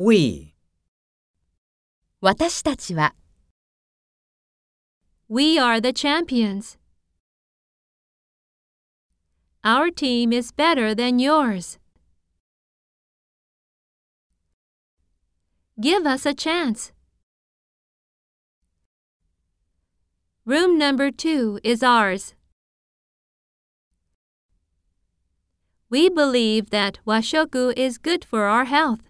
We, 私たちは We are the champions. Our team is better than yours. Give us a chance. Room number two is ours. We believe that washoku is good for our health.